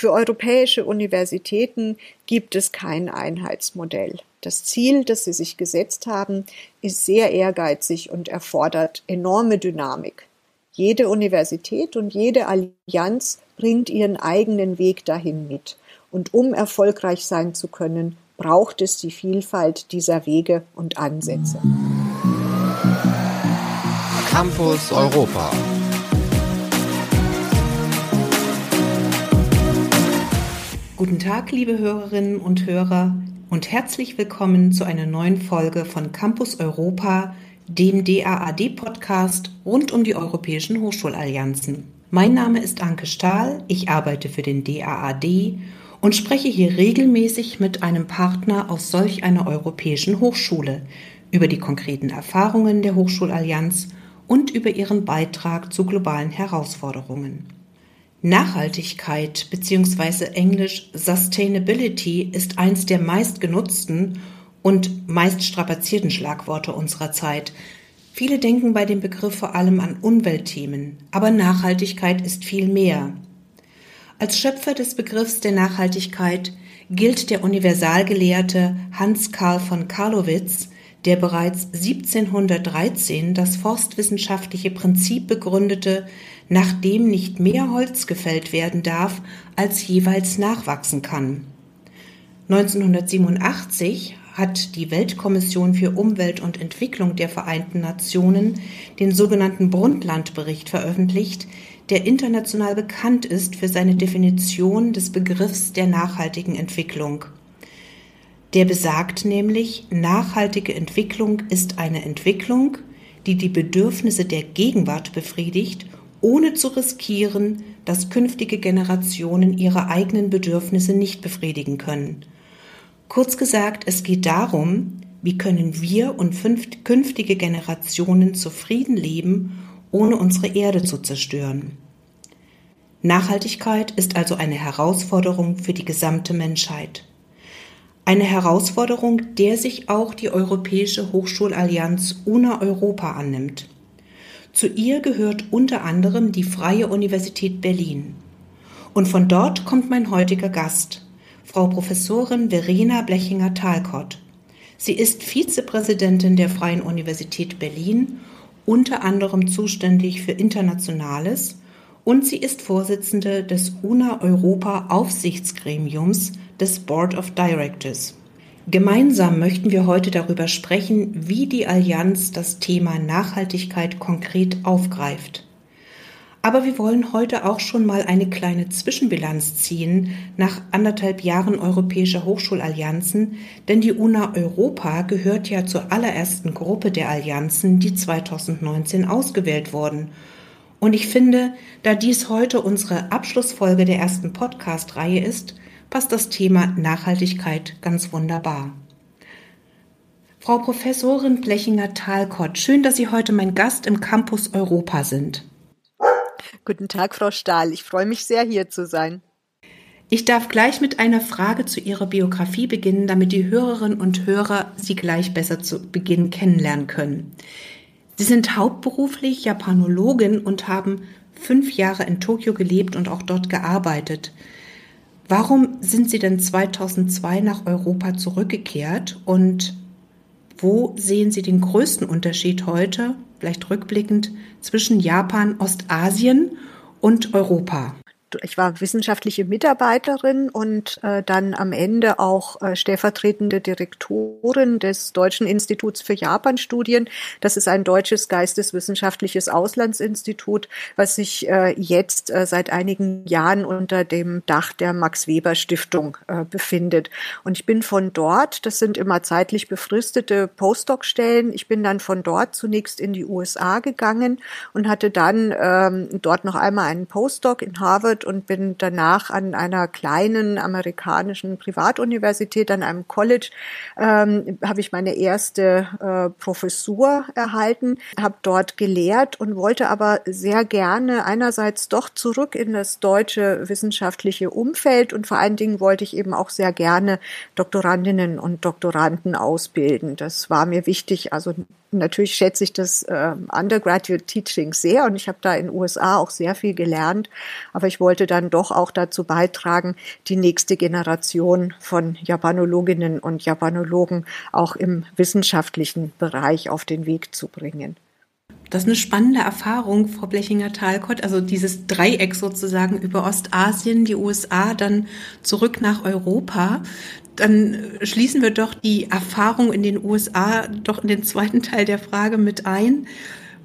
Für europäische Universitäten gibt es kein Einheitsmodell. Das Ziel, das sie sich gesetzt haben, ist sehr ehrgeizig und erfordert enorme Dynamik. Jede Universität und jede Allianz bringt ihren eigenen Weg dahin mit. Und um erfolgreich sein zu können, braucht es die Vielfalt dieser Wege und Ansätze. Campus Europa. Guten Tag, liebe Hörerinnen und Hörer, und herzlich willkommen zu einer neuen Folge von Campus Europa, dem DAAD-Podcast rund um die europäischen Hochschulallianzen. Mein Name ist Anke Stahl, ich arbeite für den DAAD und spreche hier regelmäßig mit einem Partner aus solch einer europäischen Hochschule über die konkreten Erfahrungen der Hochschulallianz und über ihren Beitrag zu globalen Herausforderungen. Nachhaltigkeit bzw. englisch Sustainability ist eins der meistgenutzten und meist strapazierten Schlagworte unserer Zeit. Viele denken bei dem Begriff vor allem an Umweltthemen, aber Nachhaltigkeit ist viel mehr. Als Schöpfer des Begriffs der Nachhaltigkeit gilt der Universalgelehrte Hans Karl von Karlowitz, der bereits 1713 das forstwissenschaftliche Prinzip begründete, nachdem nicht mehr Holz gefällt werden darf, als jeweils nachwachsen kann. 1987 hat die Weltkommission für Umwelt und Entwicklung der Vereinten Nationen den sogenannten Brundtland-Bericht veröffentlicht, der international bekannt ist für seine Definition des Begriffs der nachhaltigen Entwicklung. Der besagt nämlich, nachhaltige Entwicklung ist eine Entwicklung, die die Bedürfnisse der Gegenwart befriedigt, ohne zu riskieren, dass künftige Generationen ihre eigenen Bedürfnisse nicht befriedigen können. Kurz gesagt, es geht darum, wie können wir und künftige Generationen zufrieden leben, ohne unsere Erde zu zerstören. Nachhaltigkeit ist also eine Herausforderung für die gesamte Menschheit. Eine Herausforderung, der sich auch die Europäische Hochschulallianz UNA Europa annimmt. Zu ihr gehört unter anderem die Freie Universität Berlin. Und von dort kommt mein heutiger Gast, Frau Professorin Verena Blechinger-Talcott. Sie ist Vizepräsidentin der Freien Universität Berlin, unter anderem zuständig für Internationales und sie ist Vorsitzende des UNA Europa Aufsichtsgremiums des Board of Directors. Gemeinsam möchten wir heute darüber sprechen, wie die Allianz das Thema Nachhaltigkeit konkret aufgreift. Aber wir wollen heute auch schon mal eine kleine Zwischenbilanz ziehen nach anderthalb Jahren europäischer Hochschulallianzen, denn die UNA Europa gehört ja zur allerersten Gruppe der Allianzen, die 2019 ausgewählt wurden. Und ich finde, da dies heute unsere Abschlussfolge der ersten Podcast-Reihe ist, passt das Thema Nachhaltigkeit ganz wunderbar. Frau Professorin Blechinger-Talcott, schön, dass Sie heute mein Gast im Campus Europa sind. Guten Tag, Frau Stahl. Ich freue mich sehr, hier zu sein. Ich darf gleich mit einer Frage zu Ihrer Biografie beginnen, damit die Hörerinnen und Hörer Sie gleich besser zu Beginn kennenlernen können. Sie sind hauptberuflich Japanologin und haben fünf Jahre in Tokio gelebt und auch dort gearbeitet. Warum sind Sie denn 2002 nach Europa zurückgekehrt und wo sehen Sie den größten Unterschied heute, vielleicht rückblickend, zwischen Japan, Ostasien und Europa? Ich war wissenschaftliche Mitarbeiterin und äh, dann am Ende auch äh, stellvertretende Direktorin des Deutschen Instituts für Japanstudien. Das ist ein deutsches geisteswissenschaftliches Auslandsinstitut, was sich äh, jetzt äh, seit einigen Jahren unter dem Dach der Max Weber Stiftung äh, befindet. Und ich bin von dort, das sind immer zeitlich befristete Postdoc-Stellen, ich bin dann von dort zunächst in die USA gegangen und hatte dann ähm, dort noch einmal einen Postdoc in Harvard Harvard und bin danach an einer kleinen amerikanischen Privatuniversität, an einem College, ähm, habe ich meine erste äh, Professur erhalten, habe dort gelehrt und wollte aber sehr gerne einerseits doch zurück in das deutsche wissenschaftliche Umfeld und vor allen Dingen wollte ich eben auch sehr gerne Doktorandinnen und Doktoranden ausbilden. Das war mir wichtig, also natürlich schätze ich das äh, Undergraduate Teaching sehr und ich habe da in den USA auch sehr viel gelernt. Aber ich wollte dann doch auch dazu beitragen, die nächste Generation von Japanologinnen und Japanologen auch im wissenschaftlichen Bereich auf den Weg zu bringen. Das ist eine spannende Erfahrung, Frau Blechinger-Talcott. Also dieses Dreieck sozusagen über Ostasien, die USA, dann zurück nach Europa. Dann schließen wir doch die Erfahrung in den USA doch in den zweiten Teil der Frage mit ein,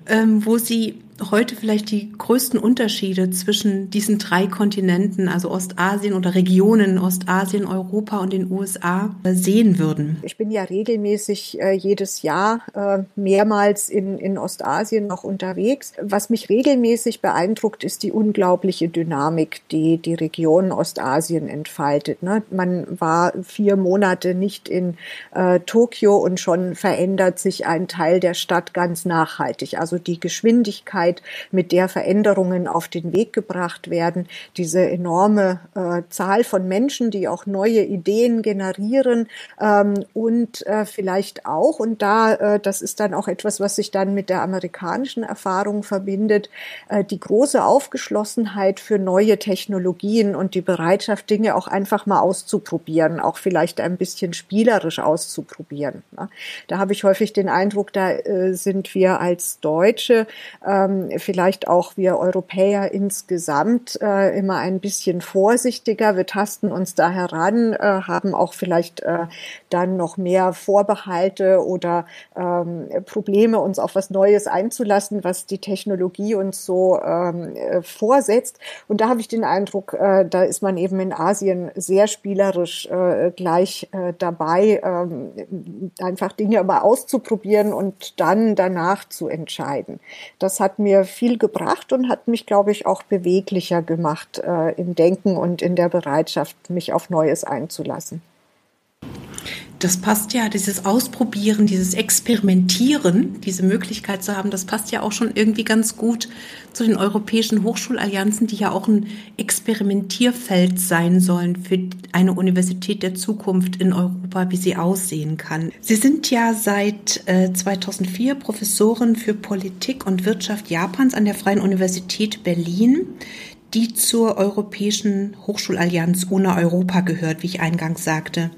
ähm, wo Sie heute vielleicht die größten Unterschiede zwischen diesen drei Kontinenten, also Ostasien oder Regionen Ostasien, Europa und den USA sehen würden? Ich bin ja regelmäßig äh, jedes Jahr äh, mehrmals in, in Ostasien noch unterwegs. Was mich regelmäßig beeindruckt, ist die unglaubliche Dynamik, die die Region Ostasien entfaltet. Ne? Man war vier Monate nicht in äh, Tokio und schon verändert sich ein Teil der Stadt ganz nachhaltig. Also die Geschwindigkeit Geschwindigkeit, mit der Veränderungen auf den Weg gebracht werden, diese enorme äh, Zahl von Menschen, die auch neue Ideen generieren ähm, und äh, vielleicht auch, und da, äh, das ist dann auch etwas, was sich dann mit der amerikanischen Erfahrung verbindet, äh, die große Aufgeschlossenheit für neue Technologien und die Bereitschaft, Dinge auch einfach mal auszuprobieren, auch vielleicht ein bisschen spielerisch auszuprobieren. Ne? Da habe ich häufig den Eindruck, da äh, sind wir als Deutsche ähm, vielleicht auch wir Europäer insgesamt äh, immer ein bisschen vorsichtiger. Wir tasten uns da heran, äh, haben auch vielleicht äh, dann noch mehr Vorbehalte oder ähm, Probleme, uns auf was Neues einzulassen, was die Technologie uns so ähm, äh, vorsetzt. Und da habe ich den Eindruck, äh, da ist man eben in Asien sehr spielerisch äh, gleich äh, dabei, äh, einfach Dinge mal auszuprobieren und dann danach zu entscheiden. Das hat mir viel gebracht und hat mich, glaube ich, auch beweglicher gemacht äh, im Denken und in der Bereitschaft, mich auf Neues einzulassen. Das passt ja, dieses Ausprobieren, dieses Experimentieren, diese Möglichkeit zu haben, das passt ja auch schon irgendwie ganz gut zu den europäischen Hochschulallianzen, die ja auch ein Experimentierfeld sein sollen für eine Universität der Zukunft in Europa, wie sie aussehen kann. Sie sind ja seit äh, 2004 Professorin für Politik und Wirtschaft Japans an der Freien Universität Berlin die zur Europäischen Hochschulallianz UNA Europa gehört, wie ich eingangs sagte.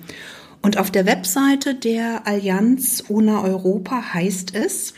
Und auf der Webseite der Allianz UNA Europa heißt es,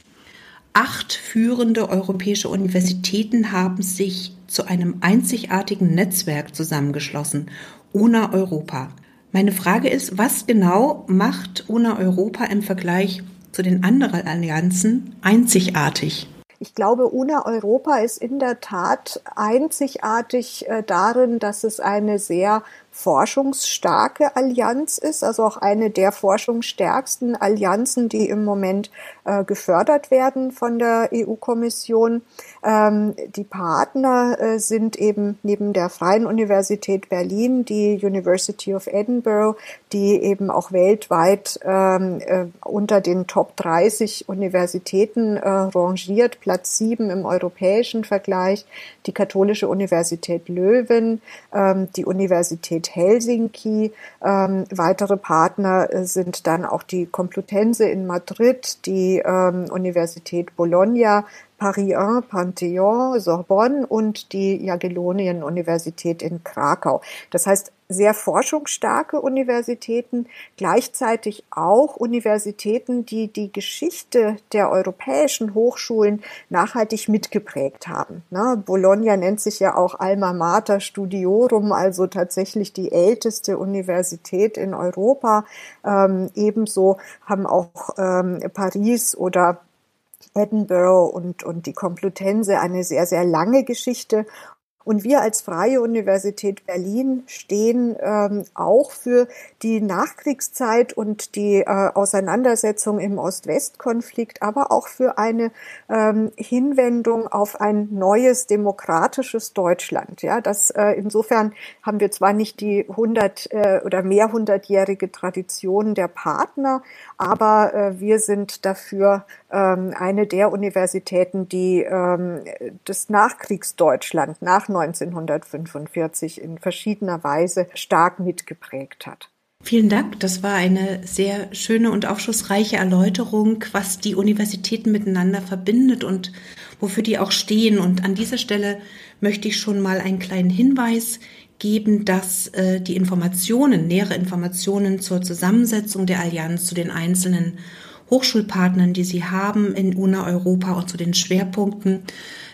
acht führende europäische Universitäten haben sich zu einem einzigartigen Netzwerk zusammengeschlossen, UNA Europa. Meine Frage ist, was genau macht UNA Europa im Vergleich zu den anderen Allianzen einzigartig? Ich glaube, UNA Europa ist in der Tat einzigartig äh, darin, dass es eine sehr forschungsstarke Allianz ist, also auch eine der forschungsstärksten Allianzen, die im Moment äh, gefördert werden von der EU-Kommission. Ähm, die Partner äh, sind eben neben der Freien Universität Berlin die University of Edinburgh, die eben auch weltweit ähm, äh, unter den Top 30 Universitäten äh, rangiert, Platz 7 im europäischen Vergleich, die Katholische Universität Löwen, ähm, die Universität Helsinki. Ähm, weitere Partner äh, sind dann auch die Complutense in Madrid, die ähm, Universität Bologna, Paris 1, Panthéon, Sorbonne und die Jagiellonien-Universität in Krakau. Das heißt, sehr forschungsstarke Universitäten, gleichzeitig auch Universitäten, die die Geschichte der europäischen Hochschulen nachhaltig mitgeprägt haben. Ne? Bologna nennt sich ja auch Alma Mater Studiorum, also tatsächlich die älteste Universität in Europa. Ähm, ebenso haben auch ähm, Paris oder Edinburgh und, und die Komplutense eine sehr, sehr lange Geschichte. Und wir als Freie Universität Berlin stehen ähm, auch für die Nachkriegszeit und die äh, Auseinandersetzung im Ost-West-Konflikt, aber auch für eine ähm, Hinwendung auf ein neues demokratisches Deutschland. Ja, das äh, insofern haben wir zwar nicht die hundert äh, oder mehrhundertjährige Tradition der Partner, aber äh, wir sind dafür ähm, eine der Universitäten, die ähm, das Nachkriegsdeutschland nach 1945 in verschiedener Weise stark mitgeprägt hat. Vielen Dank. Das war eine sehr schöne und aufschlussreiche Erläuterung, was die Universitäten miteinander verbindet und wofür die auch stehen. Und an dieser Stelle möchte ich schon mal einen kleinen Hinweis geben, dass äh, die Informationen, nähere Informationen zur Zusammensetzung der Allianz zu den einzelnen Hochschulpartnern, die sie haben in UNA Europa und zu den Schwerpunkten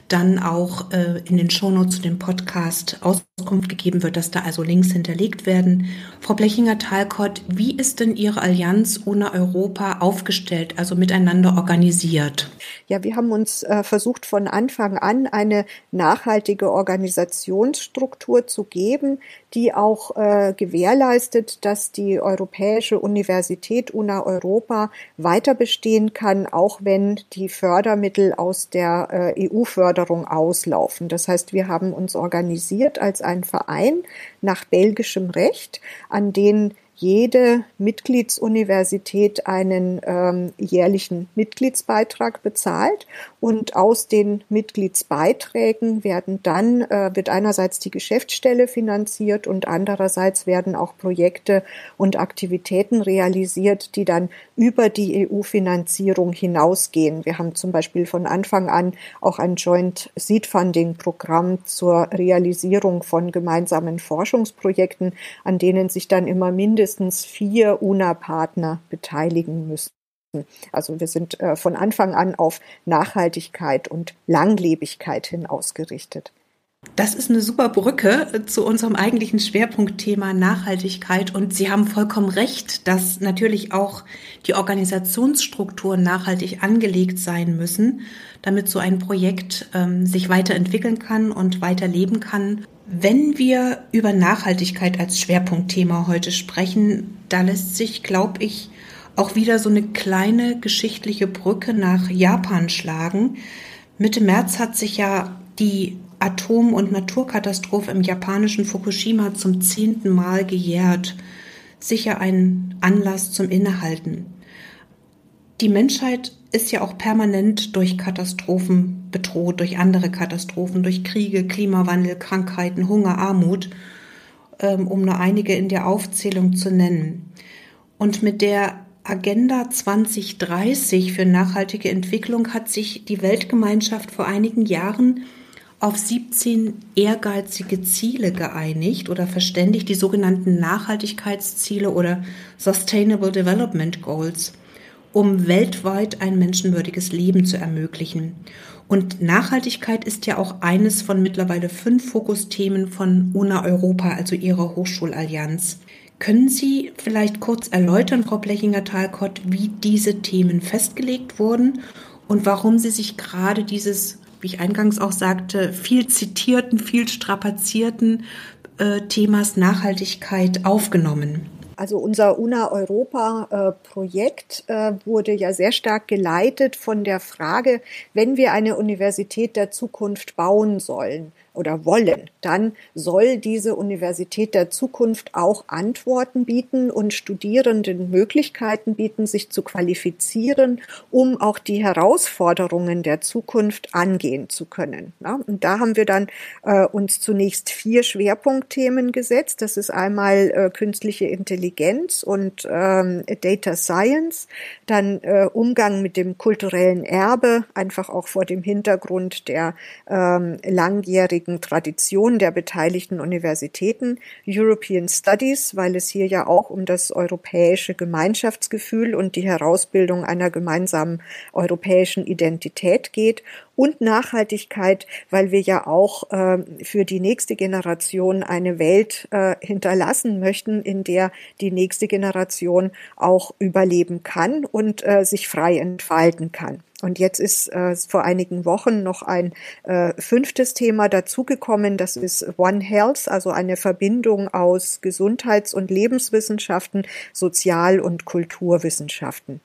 dann auch äh, in den Shownotes zu dem Podcast Auskunft gegeben wird, dass da also Links hinterlegt werden. Frau Blechinger-Talcott, wie ist denn Ihre Allianz UNA Europa aufgestellt, also miteinander organisiert? Ja, wir haben uns äh, versucht von Anfang an eine nachhaltige Organisationsstruktur zu geben, die auch äh, gewährleistet, dass die Europäische Universität UNA Europa weiter bestehen kann, auch wenn die Fördermittel aus der äh, EU-Förderung auslaufen. Das heißt, wir haben uns organisiert als ein Verein nach belgischem Recht, an den jede Mitgliedsuniversität einen ähm, jährlichen Mitgliedsbeitrag bezahlt. Und aus den Mitgliedsbeiträgen werden dann äh, wird einerseits die Geschäftsstelle finanziert und andererseits werden auch Projekte und Aktivitäten realisiert, die dann über die EU-Finanzierung hinausgehen. Wir haben zum Beispiel von Anfang an auch ein Joint Seed Funding Programm zur Realisierung von gemeinsamen Forschungsprojekten, an denen sich dann immer mindestens vier UNA-Partner beteiligen müssen. Also wir sind äh, von Anfang an auf Nachhaltigkeit und Langlebigkeit hin ausgerichtet. Das ist eine super Brücke äh, zu unserem eigentlichen Schwerpunktthema Nachhaltigkeit. Und Sie haben vollkommen recht, dass natürlich auch die Organisationsstrukturen nachhaltig angelegt sein müssen, damit so ein Projekt ähm, sich weiterentwickeln kann und weiterleben kann. Wenn wir über Nachhaltigkeit als Schwerpunktthema heute sprechen, da lässt sich, glaube ich, auch wieder so eine kleine geschichtliche Brücke nach Japan schlagen. Mitte März hat sich ja die Atom- und Naturkatastrophe im japanischen Fukushima zum zehnten Mal gejährt. Sicher ein Anlass zum Innehalten. Die Menschheit ist ja auch permanent durch Katastrophen bedroht, durch andere Katastrophen, durch Kriege, Klimawandel, Krankheiten, Hunger, Armut, ähm, um nur einige in der Aufzählung zu nennen. Und mit der Agenda 2030 für nachhaltige Entwicklung hat sich die Weltgemeinschaft vor einigen Jahren auf 17 ehrgeizige Ziele geeinigt oder verständigt, die sogenannten Nachhaltigkeitsziele oder Sustainable Development Goals um weltweit ein menschenwürdiges Leben zu ermöglichen. Und Nachhaltigkeit ist ja auch eines von mittlerweile fünf Fokusthemen von UNA Europa, also ihrer Hochschulallianz. Können Sie vielleicht kurz erläutern, Frau Blechinger-Talcott, wie diese Themen festgelegt wurden und warum Sie sich gerade dieses, wie ich eingangs auch sagte, viel zitierten, viel strapazierten äh, Themas Nachhaltigkeit aufgenommen? Also unser UNA Europa Projekt äh, wurde ja sehr stark geleitet von der Frage, wenn wir eine Universität der Zukunft bauen sollen, oder wollen, dann soll diese Universität der Zukunft auch Antworten bieten und Studierenden Möglichkeiten bieten, sich zu qualifizieren, um auch die Herausforderungen der Zukunft angehen zu können. und da haben wir dann äh, uns zunächst vier Schwerpunktthemen gesetzt. Das ist einmal äh, künstliche Intelligenz und ähm, Data Science, dann äh, Umgang mit dem kulturellen Erbe, einfach auch vor dem Hintergrund der ähm, langjährigen langjährigen Tradition der beteiligten Universitäten, European Studies, weil es hier ja auch um das europäische Gemeinschaftsgefühl und die Herausbildung einer gemeinsamen europäischen Identität geht und Nachhaltigkeit, weil wir ja auch äh, für die nächste Generation eine Welt äh, hinterlassen möchten, in der die nächste Generation auch überleben kann und äh, sich frei entfalten kann. Und jetzt ist äh, vor einigen Wochen noch ein äh, fünftes Thema dazugekommen. Das ist One Health, also eine Verbindung aus Gesundheits- und Lebenswissenschaften, Sozial- und Kulturwissenschaften.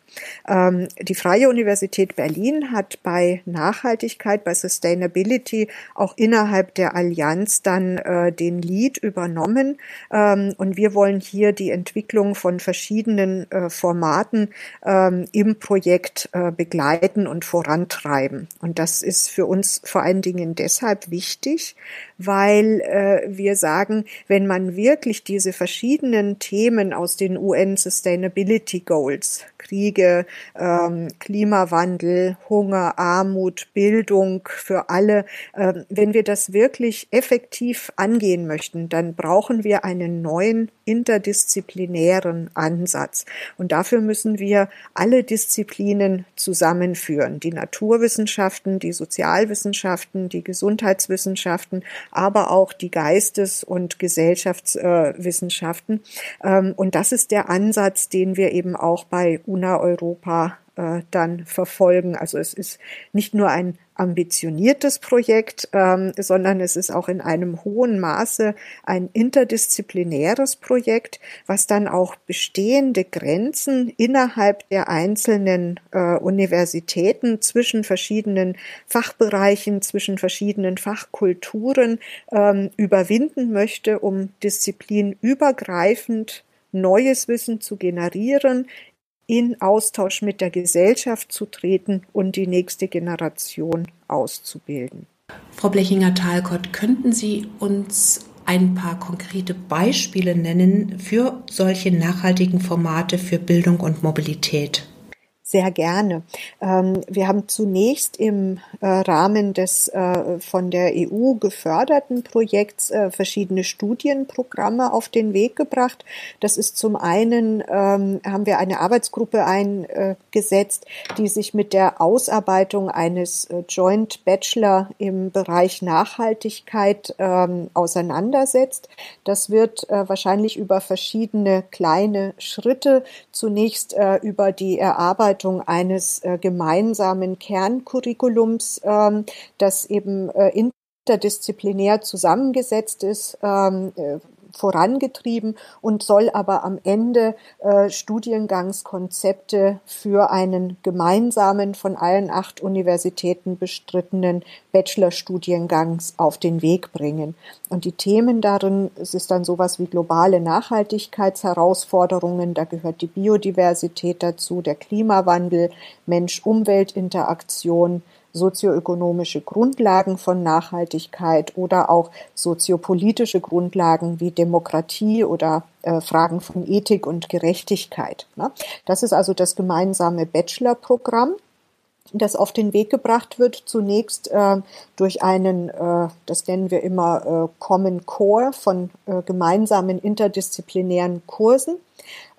Ähm, die Freie Universität Berlin hat bei Nachhaltigkeit, bei Sustainability auch innerhalb der Allianz dann äh, den Lead übernommen. Ähm, und wir wollen hier die Entwicklung von verschiedenen äh, Formaten ähm, im Projekt äh, begleiten und vorantreiben. Und das ist für uns vor allen Dingen deshalb wichtig, weil äh, wir sagen, wenn man wirklich diese verschiedenen Themen aus den UN Sustainability Goals, Kriege, ähm, Klimawandel, Hunger, Armut, Bildung für alle, äh, wenn wir das wirklich effektiv angehen möchten, dann brauchen wir einen neuen interdisziplinären Ansatz. Und dafür müssen wir alle Disziplinen zusammenführen. Die Naturwissenschaften, die Sozialwissenschaften, die Gesundheitswissenschaften, aber auch die Geistes- und Gesellschaftswissenschaften. Ähm, und das ist der Ansatz, den wir eben auch bei UNA Europa äh, dann verfolgen. Also es ist nicht nur ein ambitioniertes Projekt, ähm, sondern es ist auch in einem hohen Maße ein interdisziplinäres Projekt, was dann auch bestehende Grenzen innerhalb der einzelnen äh, Universitäten zwischen verschiedenen Fachbereichen, zwischen verschiedenen Fachkulturen ähm, überwinden möchte, um disziplinübergreifend neues Wissen zu generieren, in Austausch mit der Gesellschaft zu treten und die nächste Generation auszubilden. Frau Blechinger-Talcott, könnten Sie uns ein paar konkrete Beispiele nennen für solche nachhaltigen Formate für Bildung und Mobilität? Sehr gerne. Ähm, wir haben zunächst im äh, Rahmen des äh, von der EU geförderten Projekts äh, verschiedene Studienprogramme auf den Weg gebracht. Das ist zum einen, ähm, haben wir eine Arbeitsgruppe eingesetzt, die sich mit der Ausarbeitung eines Joint Bachelor im Bereich Nachhaltigkeit ähm, auseinandersetzt. Das wird wahrscheinlich über verschiedene kleine Schritte zunächst über die Erarbeitung Ausarbeitung eines äh, gemeinsamen Kerncurriculums, ähm, das eben äh, interdisziplinär zusammengesetzt ist, ähm, äh, vorangetrieben und soll aber am Ende äh, Studiengangskonzepte für einen gemeinsamen von allen acht Universitäten bestrittenen Bachelorstudiengangs auf den Weg bringen. Und die Themen darin, es ist dann sowas wie globale Nachhaltigkeitsherausforderungen, da gehört die Biodiversität dazu, der Klimawandel, Mensch-Umwelt-Interaktion, sozioökonomische Grundlagen von Nachhaltigkeit oder auch soziopolitische Grundlagen wie Demokratie oder äh, Fragen von Ethik und Gerechtigkeit. Ne? Das ist also das gemeinsame Bachelorprogramm das auf den Weg gebracht wird, zunächst äh, durch einen, äh, das nennen wir immer äh, Common Core von äh, gemeinsamen interdisziplinären Kursen.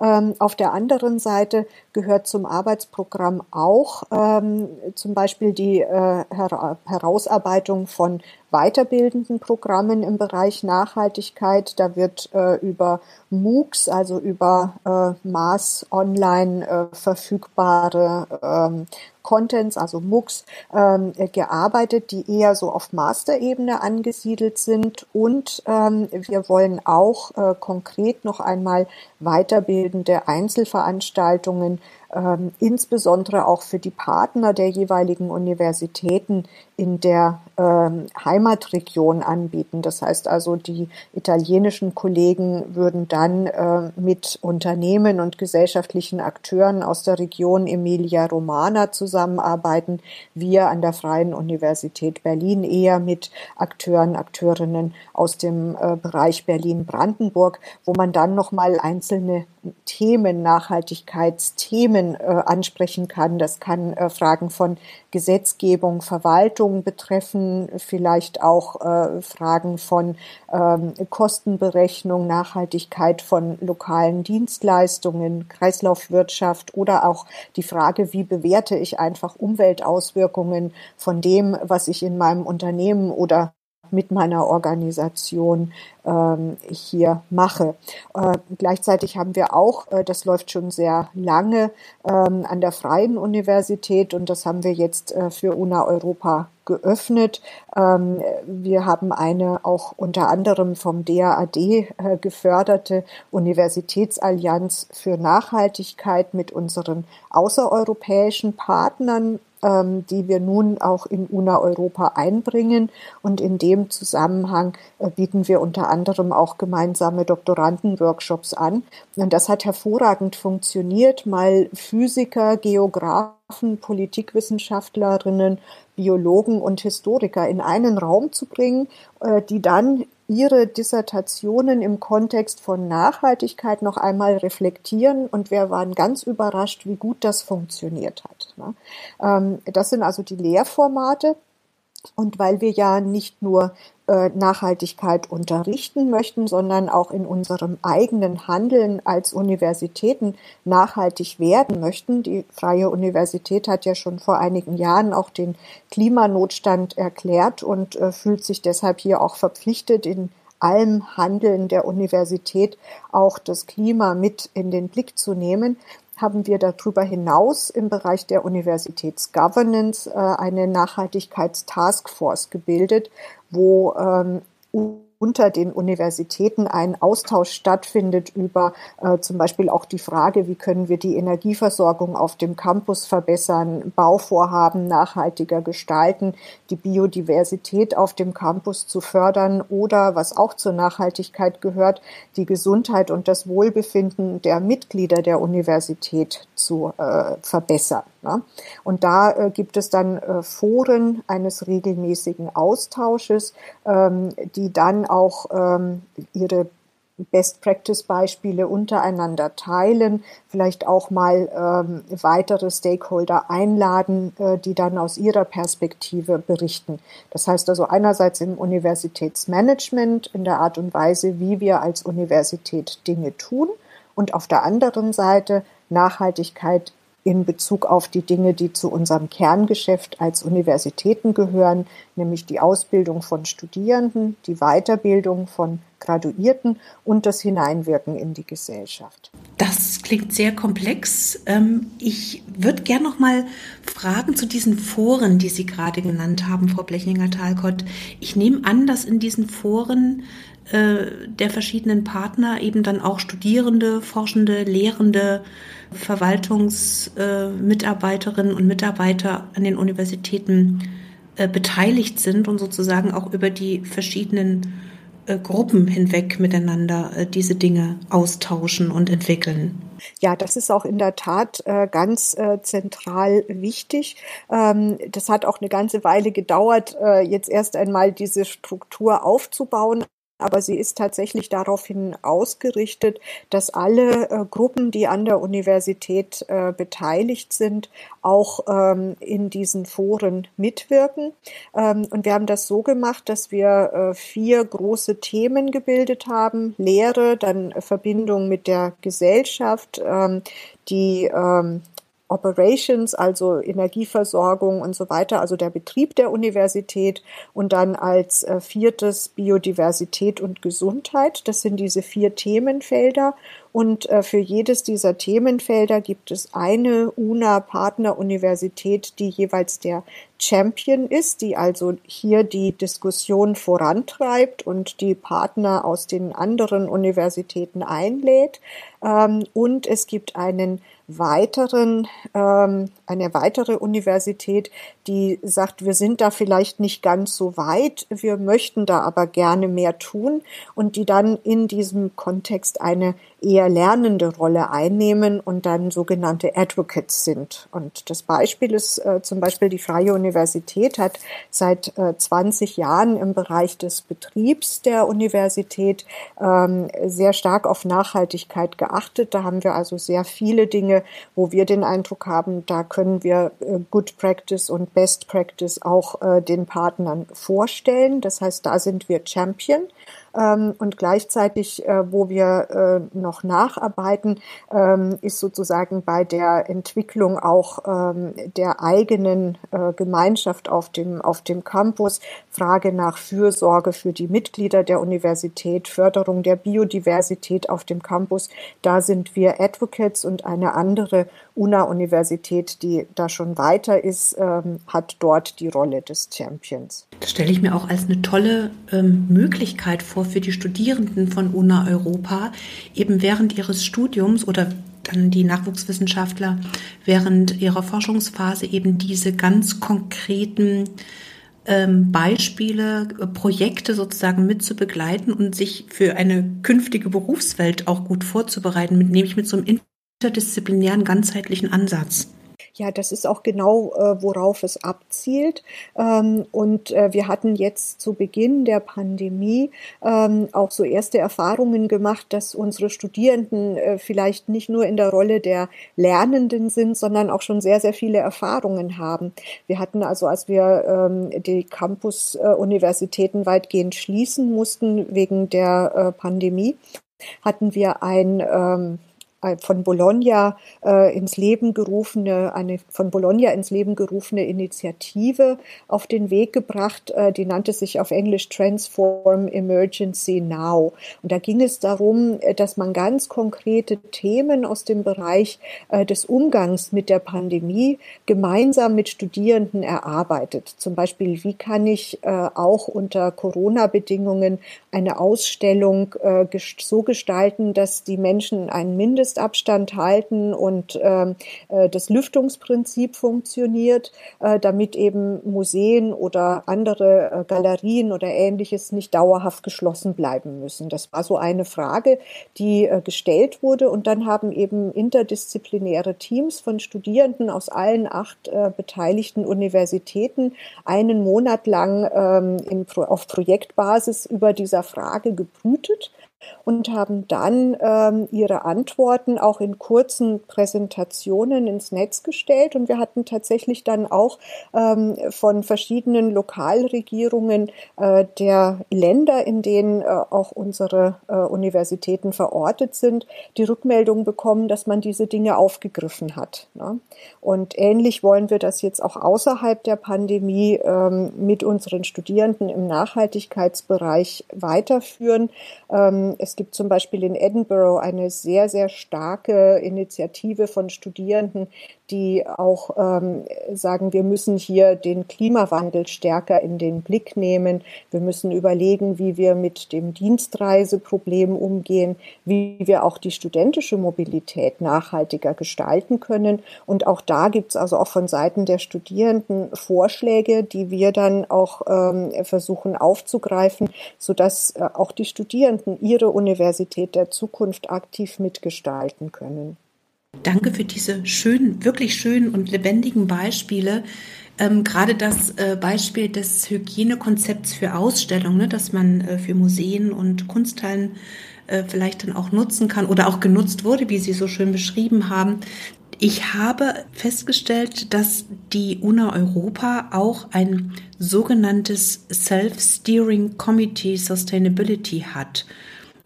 Ähm, auf der anderen Seite gehört zum Arbeitsprogramm auch ähm, zum Beispiel die äh, Her Herausarbeitung von weiterbildenden Programmen im Bereich Nachhaltigkeit. Da wird äh, über MOOCs, also über Maß online verfügbare ähm, Contents, also MOOCs, ähm, gearbeitet, die eher so auf Masterebene angesiedelt sind. Und ähm, wir wollen auch äh, konkret noch einmal weiterbildende Einzelveranstaltungen ähm, insbesondere auch für die Partner der jeweiligen Universitäten in der ähm, Heimatregion anbieten. Das heißt also, die italienischen Kollegen würden dann äh, mit Unternehmen und gesellschaftlichen Akteuren aus der Region Emilia-Romana zusammenarbeiten. Wir an der Freien Universität Berlin eher mit Akteuren, Akteurinnen aus dem äh, Bereich Berlin-Brandenburg, wo man dann nochmal einzelne Themen, Nachhaltigkeitsthemen äh, ansprechen kann. Das kann äh, Fragen von Gesetzgebung, Verwaltung betreffen, vielleicht auch äh, Fragen von ähm, Kostenberechnung, Nachhaltigkeit von lokalen Dienstleistungen, Kreislaufwirtschaft oder auch die Frage, wie bewerte ich einfach Umweltauswirkungen von dem, was ich in meinem Unternehmen oder mit meiner Organisation ähm, hier mache. Äh, gleichzeitig haben wir auch, äh, das läuft schon sehr lange, ähm, an der Freien Universität und das haben wir jetzt äh, für UNA Europa geöffnet. Ähm, wir haben eine auch unter anderem vom DAAD äh, geförderte Universitätsallianz für Nachhaltigkeit mit unseren außereuropäischen Partnern die wir nun auch in UNA Europa einbringen. Und in dem Zusammenhang äh, bieten wir unter anderem auch gemeinsame Doktorandenworkshops an. Und das hat hervorragend funktioniert, mal Physiker, Geografen, Politikwissenschaftlerinnen, Biologen und Historiker in einen Raum zu bringen, äh, die dann ihre Dissertationen im Kontext von Nachhaltigkeit noch einmal reflektieren und wir waren ganz überrascht, wie gut das funktioniert hat. Ne? Ähm, das sind also die Lehrformate. Und weil wir ja nicht nur Nachhaltigkeit unterrichten möchten, sondern auch in unserem eigenen Handeln als Universitäten nachhaltig werden möchten. Die Freie Universität hat ja schon vor einigen Jahren auch den Klimanotstand erklärt und äh, fühlt sich deshalb hier auch verpflichtet, in allem Handeln der Universität auch das Klima mit in den Blick zu nehmen haben wir darüber hinaus im Bereich der Universitätsgovernance äh, eine Nachhaltigkeitstaskforce gebildet, wo ähm, unter den Universitäten ein Austausch stattfindet über äh, zum Beispiel auch die Frage, wie können wir die Energieversorgung auf dem Campus verbessern, Bauvorhaben nachhaltiger gestalten, die Biodiversität auf dem Campus zu fördern oder, was auch zur Nachhaltigkeit gehört, die Gesundheit und das Wohlbefinden der Mitglieder der Universität zu äh, verbessern. Ne? Und da äh, gibt es dann äh, Foren eines regelmäßigen Austausches, ähm, die dann auch ähm, ihre Best-Practice-Beispiele untereinander teilen, vielleicht auch mal ähm, weitere Stakeholder einladen, äh, die dann aus ihrer Perspektive berichten. Das heißt also einerseits im Universitätsmanagement, in der Art und Weise, wie wir als Universität Dinge tun und auf der anderen Seite Nachhaltigkeit in Bezug auf die Dinge, die zu unserem Kerngeschäft als Universitäten gehören, nämlich die Ausbildung von Studierenden, die Weiterbildung von Graduierten und das Hineinwirken in die Gesellschaft. Das klingt sehr komplex. Ähm, ich würde gerne noch mal fragen zu diesen Foren, die Sie gerade genannt haben, Frau Blechinger-Talcott. Ich nehme an, dass in diesen Foren äh, der verschiedenen Partner eben dann auch Studierende, Forschende, Lehrende, Verwaltungsmitarbeiterinnen und Mitarbeiter an den Universitäten äh, beteiligt sind und sozusagen auch über die verschiedenen äh, Gruppen hinweg miteinander äh, diese Dinge austauschen und entwickeln. Ja, das ist auch in der Tat äh, ganz äh, zentral wichtig. Ähm, das hat auch eine ganze Weile gedauert, äh, jetzt erst einmal diese Struktur aufzubauen aber sie ist tatsächlich daraufhin ausgerichtet, dass alle äh, Gruppen, die an der Universität äh, beteiligt sind, auch ähm, in diesen Foren mitwirken. Ähm, und wir haben das so gemacht, dass wir äh, vier große Themen gebildet haben. Lehre, dann Verbindung mit der Gesellschaft, ähm, die ähm, Operations, also Energieversorgung und so weiter, also der Betrieb der Universität und dann als äh, viertes Biodiversität und Gesundheit. Das sind diese vier Themenfelder und äh, für jedes dieser Themenfelder gibt es eine UNA-Partneruniversität, die jeweils der Champion ist, die also hier die Diskussion vorantreibt und die Partner aus den anderen Universitäten einlädt. Ähm, und es gibt einen weiteren, ähm, eine weitere Universität, die sagt, wir sind da vielleicht nicht ganz so weit, wir möchten da aber gerne mehr tun und die dann in diesem Kontext eine eher lernende Rolle einnehmen und dann sogenannte Advocates sind. Und das Beispiel ist äh, zum Beispiel die Freie Universität hat seit äh, 20 Jahren im Bereich des Betriebs der Universität ähm, sehr stark auf Nachhaltigkeit geachtet. Da haben wir also sehr viele Dinge, wo wir den Eindruck haben, da können wir äh, Good Practice und Best Practice auch äh, den Partnern vorstellen. Das heißt, da sind wir Champion. Ähm, und gleichzeitig, äh, wo wir äh, noch nacharbeiten, ähm, ist sozusagen bei der Entwicklung auch ähm, der eigenen äh, Gemeinschaft auf dem, auf dem Campus, Frage nach Fürsorge für die Mitglieder der Universität, Förderung der Biodiversität auf dem Campus. Da sind wir Advocates und eine andere UNA-Universität, die da schon weiter ist, hat dort die Rolle des Champions. Das stelle ich mir auch als eine tolle ähm, Möglichkeit vor, vor für die Studierenden von UNA Europa eben während ihres Studiums oder dann die Nachwuchswissenschaftler während ihrer Forschungsphase eben diese ganz konkreten ähm, Beispiele, äh, Projekte sozusagen mit zu begleiten und sich für eine künftige Berufswelt auch gut vorzubereiten, mit, nämlich mit so einem interdisziplinären, ganzheitlichen Ansatz. Ja, das ist auch genau, äh, worauf es abzielt. Ähm, und äh, wir hatten jetzt zu Beginn der Pandemie ähm, auch so erste Erfahrungen gemacht, dass unsere Studierenden äh, vielleicht nicht nur in der Rolle der Lernenden sind, sondern auch schon sehr, sehr viele Erfahrungen haben. Wir hatten also, als wir ähm, die Campus-Universitäten weitgehend schließen mussten wegen der äh, Pandemie, hatten wir ein ähm, von Bologna äh, ins Leben gerufene, eine von Bologna ins Leben gerufene Initiative auf den Weg gebracht, äh, die nannte sich auf Englisch Transform Emergency Now. Und da ging es darum, äh, dass man ganz konkrete Themen aus dem Bereich äh, des Umgangs mit der Pandemie gemeinsam mit Studierenden erarbeitet. Zum Beispiel, wie kann ich äh, auch unter Corona-Bedingungen eine Ausstellung äh, so gestalten, dass die Menschen einen Mindest Mindestabstand halten und ähm, äh, das Lüftungsprinzip funktioniert, äh, damit eben Museen oder andere äh, Galerien oder ähnliches nicht dauerhaft geschlossen bleiben müssen. Das war so eine Frage, die äh, gestellt wurde und dann haben eben interdisziplinäre Teams von Studierenden aus allen acht äh, beteiligten Universitäten einen Monat lang ähm, in, auf Projektbasis über dieser Frage gebrütet und haben dann ähm, ihre Antworten auch in kurzen Präsentationen ins Netz gestellt. Und wir hatten tatsächlich dann auch ähm, von verschiedenen Lokalregierungen äh, der Länder, in denen äh, auch unsere äh, Universitäten verortet sind, die Rückmeldung bekommen, dass man diese Dinge aufgegriffen hat. Ne? Und ähnlich wollen wir das jetzt auch außerhalb der Pandemie ähm, mit unseren Studierenden im Nachhaltigkeitsbereich weiterführen. Ähm, es gibt zum Beispiel in Edinburgh eine sehr, sehr starke Initiative von Studierenden, die auch ähm, sagen, wir müssen hier den Klimawandel stärker in den Blick nehmen. Wir müssen überlegen, wie wir mit dem Dienstreiseproblem umgehen, wie wir auch die studentische Mobilität nachhaltiger gestalten können. Und auch da gibt es also auch von Seiten der Studierenden Vorschläge, die wir dann auch ähm, versuchen aufzugreifen, sodass äh, auch die Studierenden ihre Universität der Zukunft aktiv mitgestalten können. Danke für diese schönen, wirklich schönen und lebendigen Beispiele. Ähm, gerade das äh, Beispiel des Hygienekonzepts für Ausstellungen, ne, dass man äh, für Museen und Kunsthallen äh, vielleicht dann auch nutzen kann oder auch genutzt wurde, wie Sie so schön beschrieben haben. Ich habe festgestellt, dass die UNA Europa auch ein sogenanntes Self-Steering Committee Sustainability hat.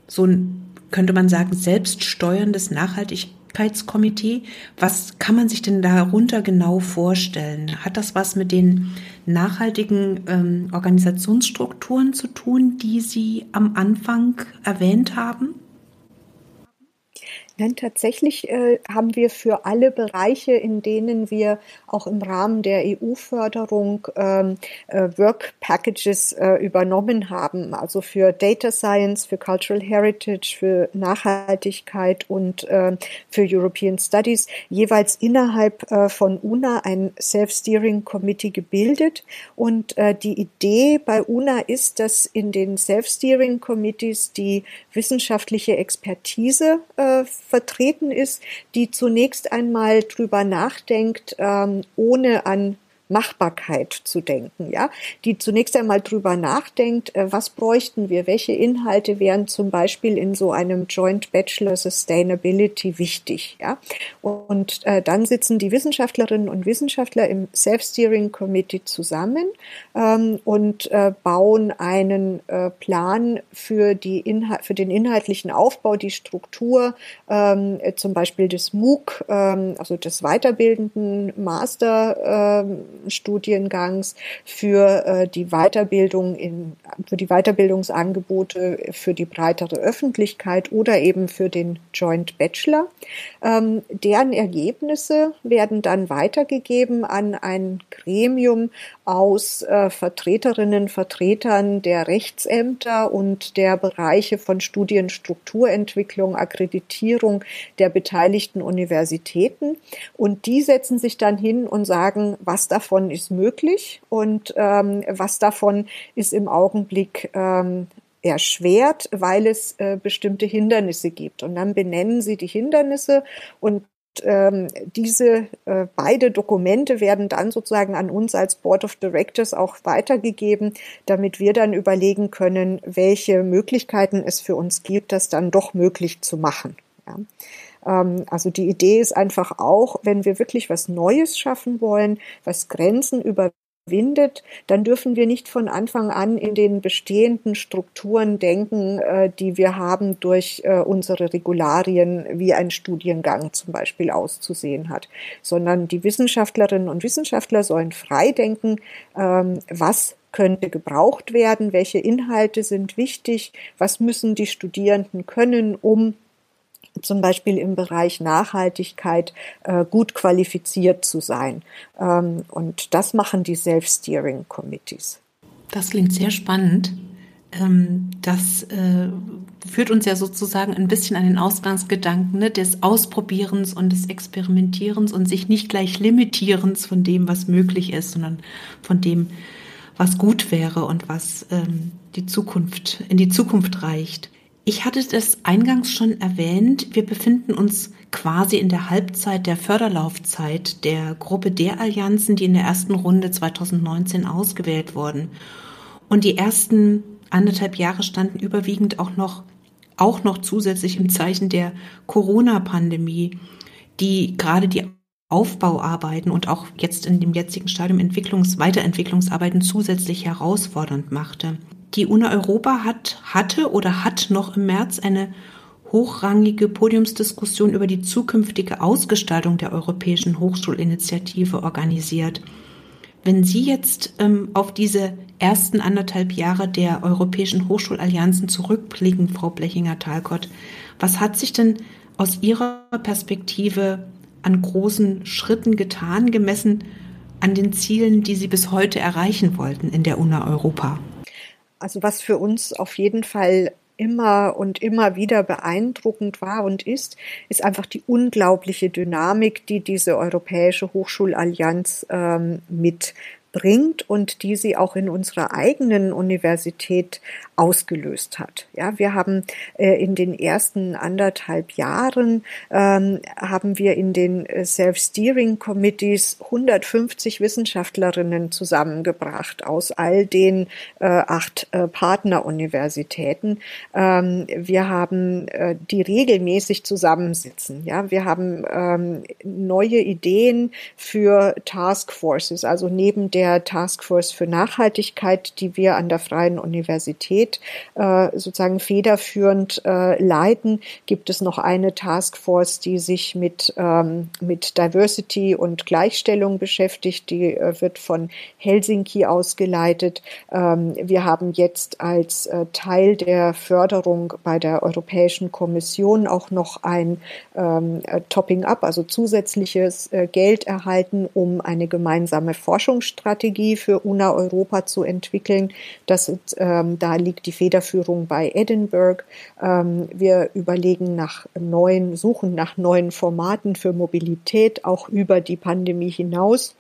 So ein, könnte man sagen, selbststeuerndes Nachhaltigkeit Nachhaltigkeitskomitee. Was kann man sich denn darunter genau vorstellen? Hat das was mit den nachhaltigen ähm, Organisationsstrukturen zu tun, die Sie am Anfang erwähnt haben? Nein, tatsächlich äh, haben wir für alle Bereiche, in denen wir auch im Rahmen der EU-Förderung ähm, äh, Work Packages äh, übernommen haben, also für Data Science, für Cultural Heritage, für Nachhaltigkeit und äh, für European Studies, jeweils innerhalb äh, von UNA ein Self-Steering Committee gebildet. Und äh, die Idee bei UNA ist, dass in den Self-Steering Committees die wissenschaftliche Expertise vertreten ist, die zunächst einmal drüber nachdenkt, ähm, ohne an Machbarkeit zu denken, ja, die zunächst einmal drüber nachdenkt, äh, was bräuchten wir, welche Inhalte wären zum Beispiel in so einem Joint Bachelor Sustainability wichtig, ja, und äh, dann sitzen die Wissenschaftlerinnen und Wissenschaftler im Self-Steering Committee zusammen ähm, und äh, bauen einen äh, Plan für die Inhal für den inhaltlichen Aufbau, die Struktur, ähm, zum Beispiel des MOOC, ähm, also des weiterbildenden Master ähm, Studiengangs, für äh, die Weiterbildung in, für die Weiterbildungsangebote für die breitere Öffentlichkeit oder eben für den Joint Bachelor. Ähm, deren Ergebnisse werden dann weitergegeben an ein Gremium aus äh, Vertreterinnen, Vertretern der Rechtsämter und der Bereiche von Studienstrukturentwicklung, Akkreditierung der beteiligten Universitäten. Und die setzen sich dann hin und sagen, was davon ist möglich und ähm, was davon ist im Augenblick ähm, erschwert, weil es äh, bestimmte Hindernisse gibt. Und dann benennen sie die Hindernisse und ähm, diese äh, beide Dokumente werden dann sozusagen an uns als Board of Directors auch weitergegeben, damit wir dann überlegen können, welche Möglichkeiten es für uns gibt, das dann doch möglich zu machen. Ja. Ähm, also die Idee ist einfach auch, wenn wir wirklich was Neues schaffen wollen, was Grenzen über windet, dann dürfen wir nicht von Anfang an in den bestehenden Strukturen denken, äh, die wir haben durch äh, unsere Regularien, wie ein Studiengang zum Beispiel auszusehen hat, sondern die Wissenschaftlerinnen und Wissenschaftler sollen frei denken, ähm, was könnte gebraucht werden, welche Inhalte sind wichtig, was müssen die Studierenden können, um zum Beispiel im Bereich Nachhaltigkeit äh, gut qualifiziert zu sein. Ähm, und das machen die Self-Steering Committees. Das klingt sehr spannend. Ähm, das äh, führt uns ja sozusagen ein bisschen an den Ausgangsgedanken ne, des Ausprobierens und des Experimentierens und sich nicht gleich limitierens von dem, was möglich ist, sondern von dem, was gut wäre und was ähm, die Zukunft in die Zukunft reicht. Ich hatte das eingangs schon erwähnt. Wir befinden uns quasi in der Halbzeit der Förderlaufzeit der Gruppe der Allianzen, die in der ersten Runde 2019 ausgewählt wurden. Und die ersten anderthalb Jahre standen überwiegend auch noch, auch noch zusätzlich im Zeichen der Corona-Pandemie, die gerade die Aufbauarbeiten und auch jetzt in dem jetzigen Stadium Entwicklungs-, Weiterentwicklungsarbeiten zusätzlich herausfordernd machte. Die UNA Europa hat, hatte oder hat noch im März eine hochrangige Podiumsdiskussion über die zukünftige Ausgestaltung der Europäischen Hochschulinitiative organisiert. Wenn Sie jetzt ähm, auf diese ersten anderthalb Jahre der Europäischen Hochschulallianzen zurückblicken, Frau Blechinger-Talcott, was hat sich denn aus Ihrer Perspektive an großen Schritten getan, gemessen an den Zielen, die Sie bis heute erreichen wollten in der UNA Europa? Also was für uns auf jeden Fall immer und immer wieder beeindruckend war und ist, ist einfach die unglaubliche Dynamik, die diese Europäische Hochschulallianz ähm, mit bringt und die sie auch in unserer eigenen Universität ausgelöst hat. Ja, wir haben äh, in den ersten anderthalb Jahren ähm, haben wir in den äh, Self-Steering Committees 150 Wissenschaftlerinnen zusammengebracht aus all den äh, acht äh, Partneruniversitäten. Ähm, wir haben äh, die regelmäßig zusammensitzen. Ja, wir haben ähm, neue Ideen für Taskforces, also neben der der Taskforce für Nachhaltigkeit, die wir an der Freien Universität äh, sozusagen federführend äh, leiten, gibt es noch eine Taskforce, die sich mit, ähm, mit Diversity und Gleichstellung beschäftigt. Die äh, wird von Helsinki ausgeleitet. Ähm, wir haben jetzt als äh, Teil der Förderung bei der Europäischen Kommission auch noch ein ähm, äh, Topping Up, also zusätzliches äh, Geld erhalten, um eine gemeinsame Forschungsstrategie Strategie für UNA Europa zu entwickeln. Das, ähm, da liegt die Federführung bei Edinburgh. Ähm, wir überlegen nach neuen, suchen nach neuen Formaten für Mobilität, auch über die Pandemie hinaus.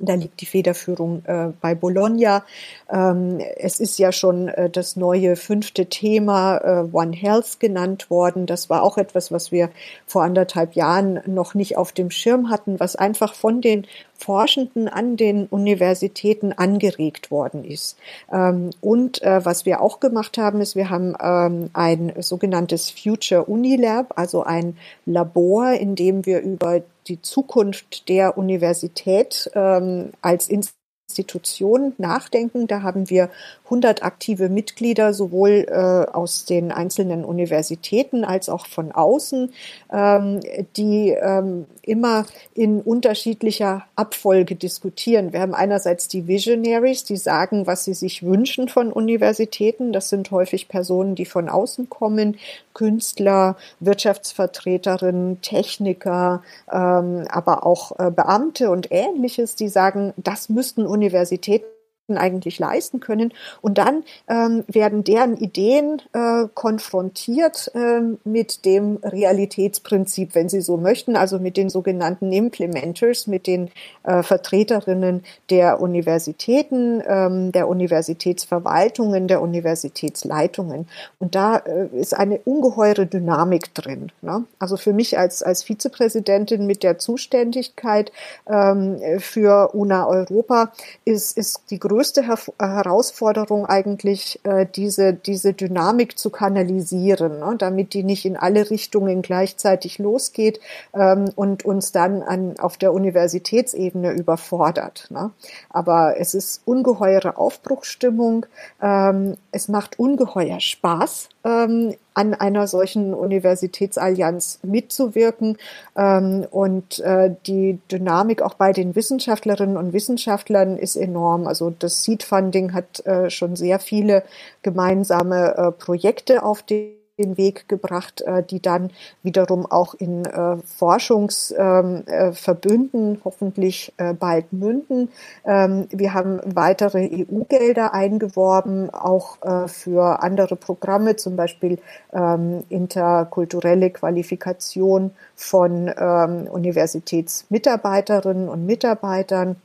Da liegt die Federführung äh, bei Bologna. Ähm, es ist ja schon äh, das neue fünfte Thema äh, One Health genannt worden. Das war auch etwas, was wir vor anderthalb Jahren noch nicht auf dem Schirm hatten, was einfach von den Forschenden an den Universitäten angeregt worden ist. Ähm, und äh, was wir auch gemacht haben, ist, wir haben ähm, ein sogenanntes Future Unilab, also ein Labor, in dem wir über die Zukunft der Universität ähm, als Institution Institution nachdenken. Da haben wir 100 aktive Mitglieder, sowohl äh, aus den einzelnen Universitäten als auch von außen, ähm, die ähm, immer in unterschiedlicher Abfolge diskutieren. Wir haben einerseits die Visionaries, die sagen, was sie sich wünschen von Universitäten. Das sind häufig Personen, die von außen kommen, Künstler, Wirtschaftsvertreterinnen, Techniker, ähm, aber auch äh, Beamte und ähnliches, die sagen, das müssten Universitäten eigentlich leisten können. Und dann ähm, werden deren Ideen äh, konfrontiert äh, mit dem Realitätsprinzip, wenn Sie so möchten, also mit den sogenannten Implementers, mit den äh, Vertreterinnen der Universitäten, ähm, der Universitätsverwaltungen, der Universitätsleitungen. Und da äh, ist eine ungeheure Dynamik drin. Ne? Also für mich als, als Vizepräsidentin mit der Zuständigkeit ähm, für UNA Europa ist, ist die größte größte Her äh, Herausforderung eigentlich, äh, diese, diese Dynamik zu kanalisieren, ne, damit die nicht in alle Richtungen gleichzeitig losgeht ähm, und uns dann an, auf der Universitätsebene überfordert. Ne. Aber es ist ungeheure Aufbruchsstimmung. Ähm, es macht ungeheuer Spaß, ähm, an einer solchen Universitätsallianz mitzuwirken ähm, und äh, die Dynamik auch bei den Wissenschaftlerinnen und Wissenschaftlern ist enorm. Also das Seed Funding hat äh, schon sehr viele gemeinsame äh, Projekte auf den den Weg gebracht, äh, die dann wiederum auch in äh, Forschungsverbünden ähm, äh, hoffentlich bald münden. Ähm, wir haben weitere EU-Gelder eingeworben, auch für andere Programme, zum Beispiel ähm, interkulturelle Qualifikation von Universitätsmitarbeiterinnen und Mitarbeitern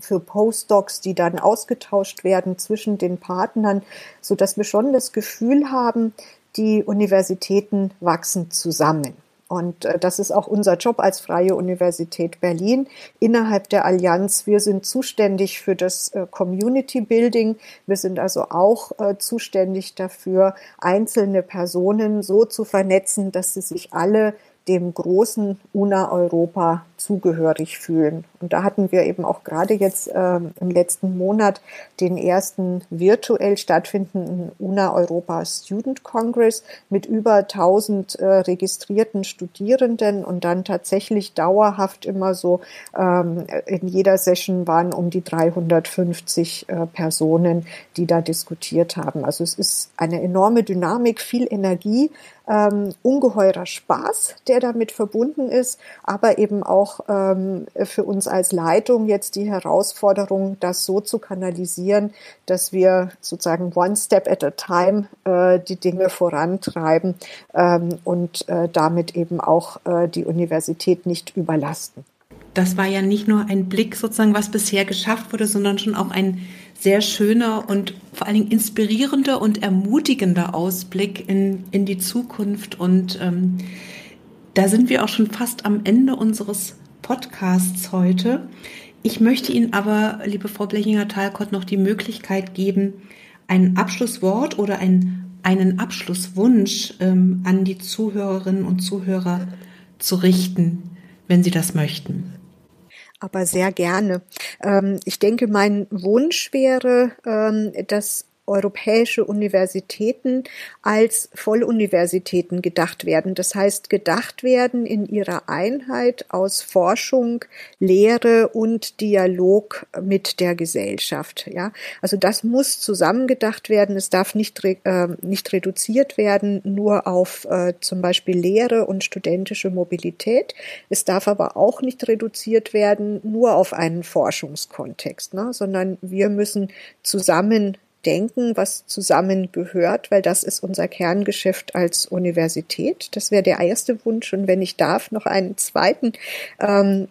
für Postdocs, die dann ausgetauscht werden zwischen den Partnern, so dass wir schon das Gefühl haben, die Universitäten wachsen zusammen. Und äh, das ist auch unser Job als Freie Universität Berlin innerhalb der Allianz. Wir sind zuständig für das äh, Community Building. Wir sind also auch äh, zuständig dafür, einzelne Personen so zu vernetzen, dass sie sich alle dem großen UNA-Europa zugehörig fühlen. Und da hatten wir eben auch gerade jetzt äh, im letzten Monat den ersten virtuell stattfindenden UNA-Europa Student Congress mit über 1000 äh, registrierten Studierenden und dann tatsächlich dauerhaft immer so ähm, in jeder Session waren um die 350 äh, Personen, die da diskutiert haben. Also es ist eine enorme Dynamik, viel Energie, ähm, ungeheurer Spaß, der damit verbunden ist, aber eben auch ähm, für uns als Leitung jetzt die Herausforderung, das so zu kanalisieren, dass wir sozusagen one step at a time äh, die Dinge vorantreiben ähm, und äh, damit eben auch äh, die Universität nicht überlasten. Das war ja nicht nur ein Blick sozusagen, was bisher geschafft wurde, sondern schon auch ein sehr schöner und vor allen Dingen inspirierender und ermutigender Ausblick in, in die Zukunft. Und ähm, da sind wir auch schon fast am Ende unseres Podcasts heute. Ich möchte Ihnen aber, liebe Frau Blechinger-Talcott, noch die Möglichkeit geben, ein Abschlusswort oder ein, einen Abschlusswunsch ähm, an die Zuhörerinnen und Zuhörer zu richten, wenn Sie das möchten aber sehr gerne. Ähm, ich denke, mein Wunsch wäre, ähm, dass europäische Universitäten als Volluniversitäten gedacht werden. Das heißt, gedacht werden in ihrer Einheit aus Forschung, Lehre und Dialog mit der Gesellschaft. Ja, also das muss zusammengedacht werden. Es darf nicht, äh, nicht reduziert werden nur auf äh, zum Beispiel Lehre und studentische Mobilität. Es darf aber auch nicht reduziert werden nur auf einen Forschungskontext, ne? sondern wir müssen zusammen denken, was zusammengehört, weil das ist unser Kerngeschäft als Universität. Das wäre der erste Wunsch. Und wenn ich darf, noch einen zweiten. Ähm,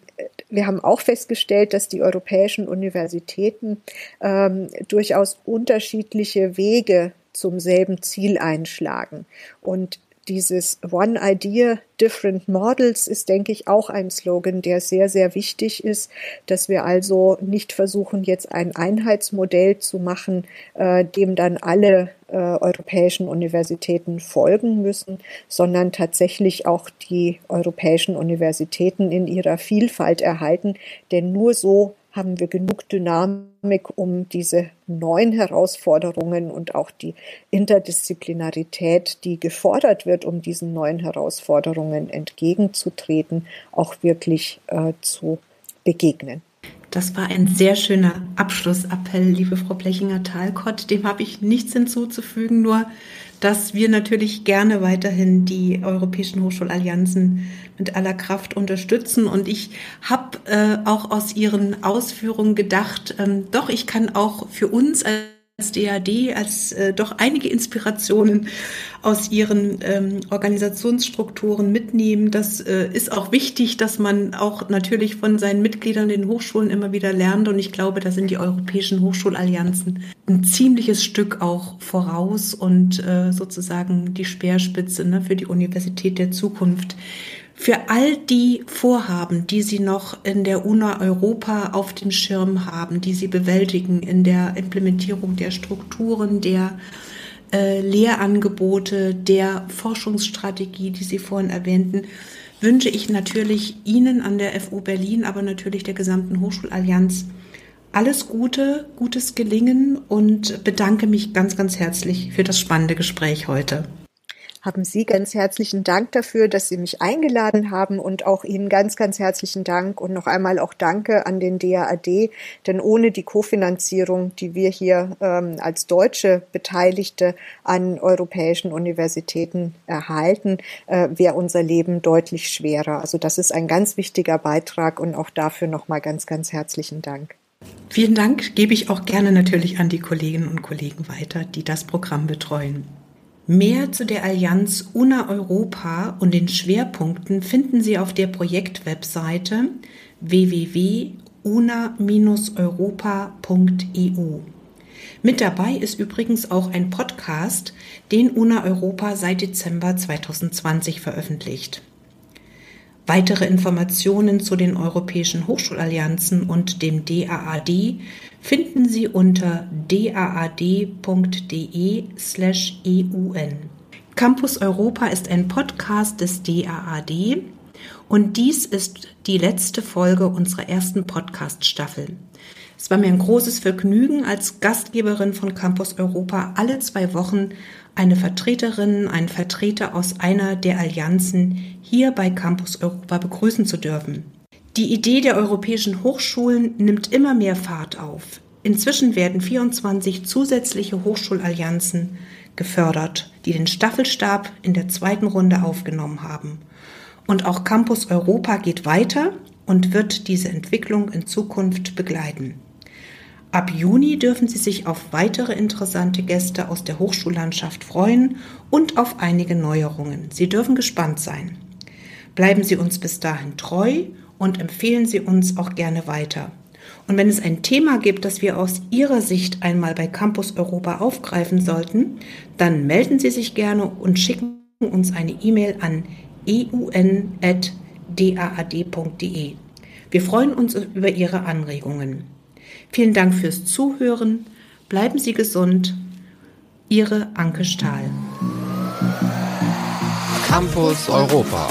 wir haben auch festgestellt, dass die europäischen Universitäten ähm, durchaus unterschiedliche Wege zum selben Ziel einschlagen. Und dieses One Idea, Different Models ist, denke ich, auch ein Slogan, der sehr, sehr wichtig ist, dass wir also nicht versuchen, jetzt ein Einheitsmodell zu machen, äh, dem dann alle äh, europäischen Universitäten folgen müssen, sondern tatsächlich auch die europäischen Universitäten in ihrer Vielfalt erhalten, denn nur so haben wir genug Dynamik, um diese neuen Herausforderungen und auch die Interdisziplinarität, die gefordert wird, um diesen neuen Herausforderungen entgegenzutreten, auch wirklich äh, zu begegnen. Das war ein sehr schöner Abschlussappell, liebe Frau Blechinger-Talcott. Dem habe ich nichts hinzuzufügen, nur dass wir natürlich gerne weiterhin die europäischen Hochschulallianzen mit aller Kraft unterstützen. Und ich habe äh, auch aus Ihren Ausführungen gedacht, ähm, doch, ich kann auch für uns als DAD, als äh, doch einige Inspirationen aus ihren ähm, Organisationsstrukturen mitnehmen. Das äh, ist auch wichtig, dass man auch natürlich von seinen Mitgliedern in den Hochschulen immer wieder lernt. Und ich glaube, da sind die europäischen Hochschulallianzen ein ziemliches Stück auch voraus und äh, sozusagen die Speerspitze ne, für die Universität der Zukunft für all die Vorhaben, die Sie noch in der UNA Europa auf dem Schirm haben, die Sie bewältigen in der Implementierung der Strukturen, der äh, Lehrangebote, der Forschungsstrategie, die Sie vorhin erwähnten, wünsche ich natürlich Ihnen an der FU Berlin, aber natürlich der gesamten Hochschulallianz alles Gute, gutes Gelingen und bedanke mich ganz, ganz herzlich für das spannende Gespräch heute haben Sie ganz herzlichen Dank dafür, dass Sie mich eingeladen haben und auch Ihnen ganz, ganz herzlichen Dank und noch einmal auch Danke an den DAAD, denn ohne die Kofinanzierung, die wir hier ähm, als deutsche Beteiligte an europäischen Universitäten erhalten, äh, wäre unser Leben deutlich schwerer. Also das ist ein ganz wichtiger Beitrag und auch dafür nochmal ganz, ganz herzlichen Dank. Vielen Dank gebe ich auch gerne natürlich an die Kolleginnen und Kollegen weiter, die das Programm betreuen. Mehr zu der Allianz UNA Europa und den Schwerpunkten finden Sie auf der Projektwebseite www.una-europa.eu. Mit dabei ist übrigens auch ein Podcast, den UNA Europa seit Dezember 2020 veröffentlicht. Weitere Informationen zu den europäischen Hochschulallianzen und dem DAAD finden Sie unter daad.de/eun. Campus Europa ist ein Podcast des DAAD und dies ist die letzte Folge unserer ersten Podcast-Staffel. Es war mir ein großes Vergnügen, als Gastgeberin von Campus Europa alle zwei Wochen eine Vertreterin, einen Vertreter aus einer der Allianzen hier bei Campus Europa begrüßen zu dürfen. Die Idee der europäischen Hochschulen nimmt immer mehr Fahrt auf. Inzwischen werden 24 zusätzliche Hochschulallianzen gefördert, die den Staffelstab in der zweiten Runde aufgenommen haben. Und auch Campus Europa geht weiter und wird diese Entwicklung in Zukunft begleiten. Ab Juni dürfen Sie sich auf weitere interessante Gäste aus der Hochschullandschaft freuen und auf einige Neuerungen. Sie dürfen gespannt sein. Bleiben Sie uns bis dahin treu und empfehlen Sie uns auch gerne weiter. Und wenn es ein Thema gibt, das wir aus Ihrer Sicht einmal bei Campus Europa aufgreifen sollten, dann melden Sie sich gerne und schicken uns eine E-Mail an eun.daad.de. Wir freuen uns über Ihre Anregungen. Vielen Dank fürs Zuhören. Bleiben Sie gesund. Ihre Anke Stahl. Campus Europa.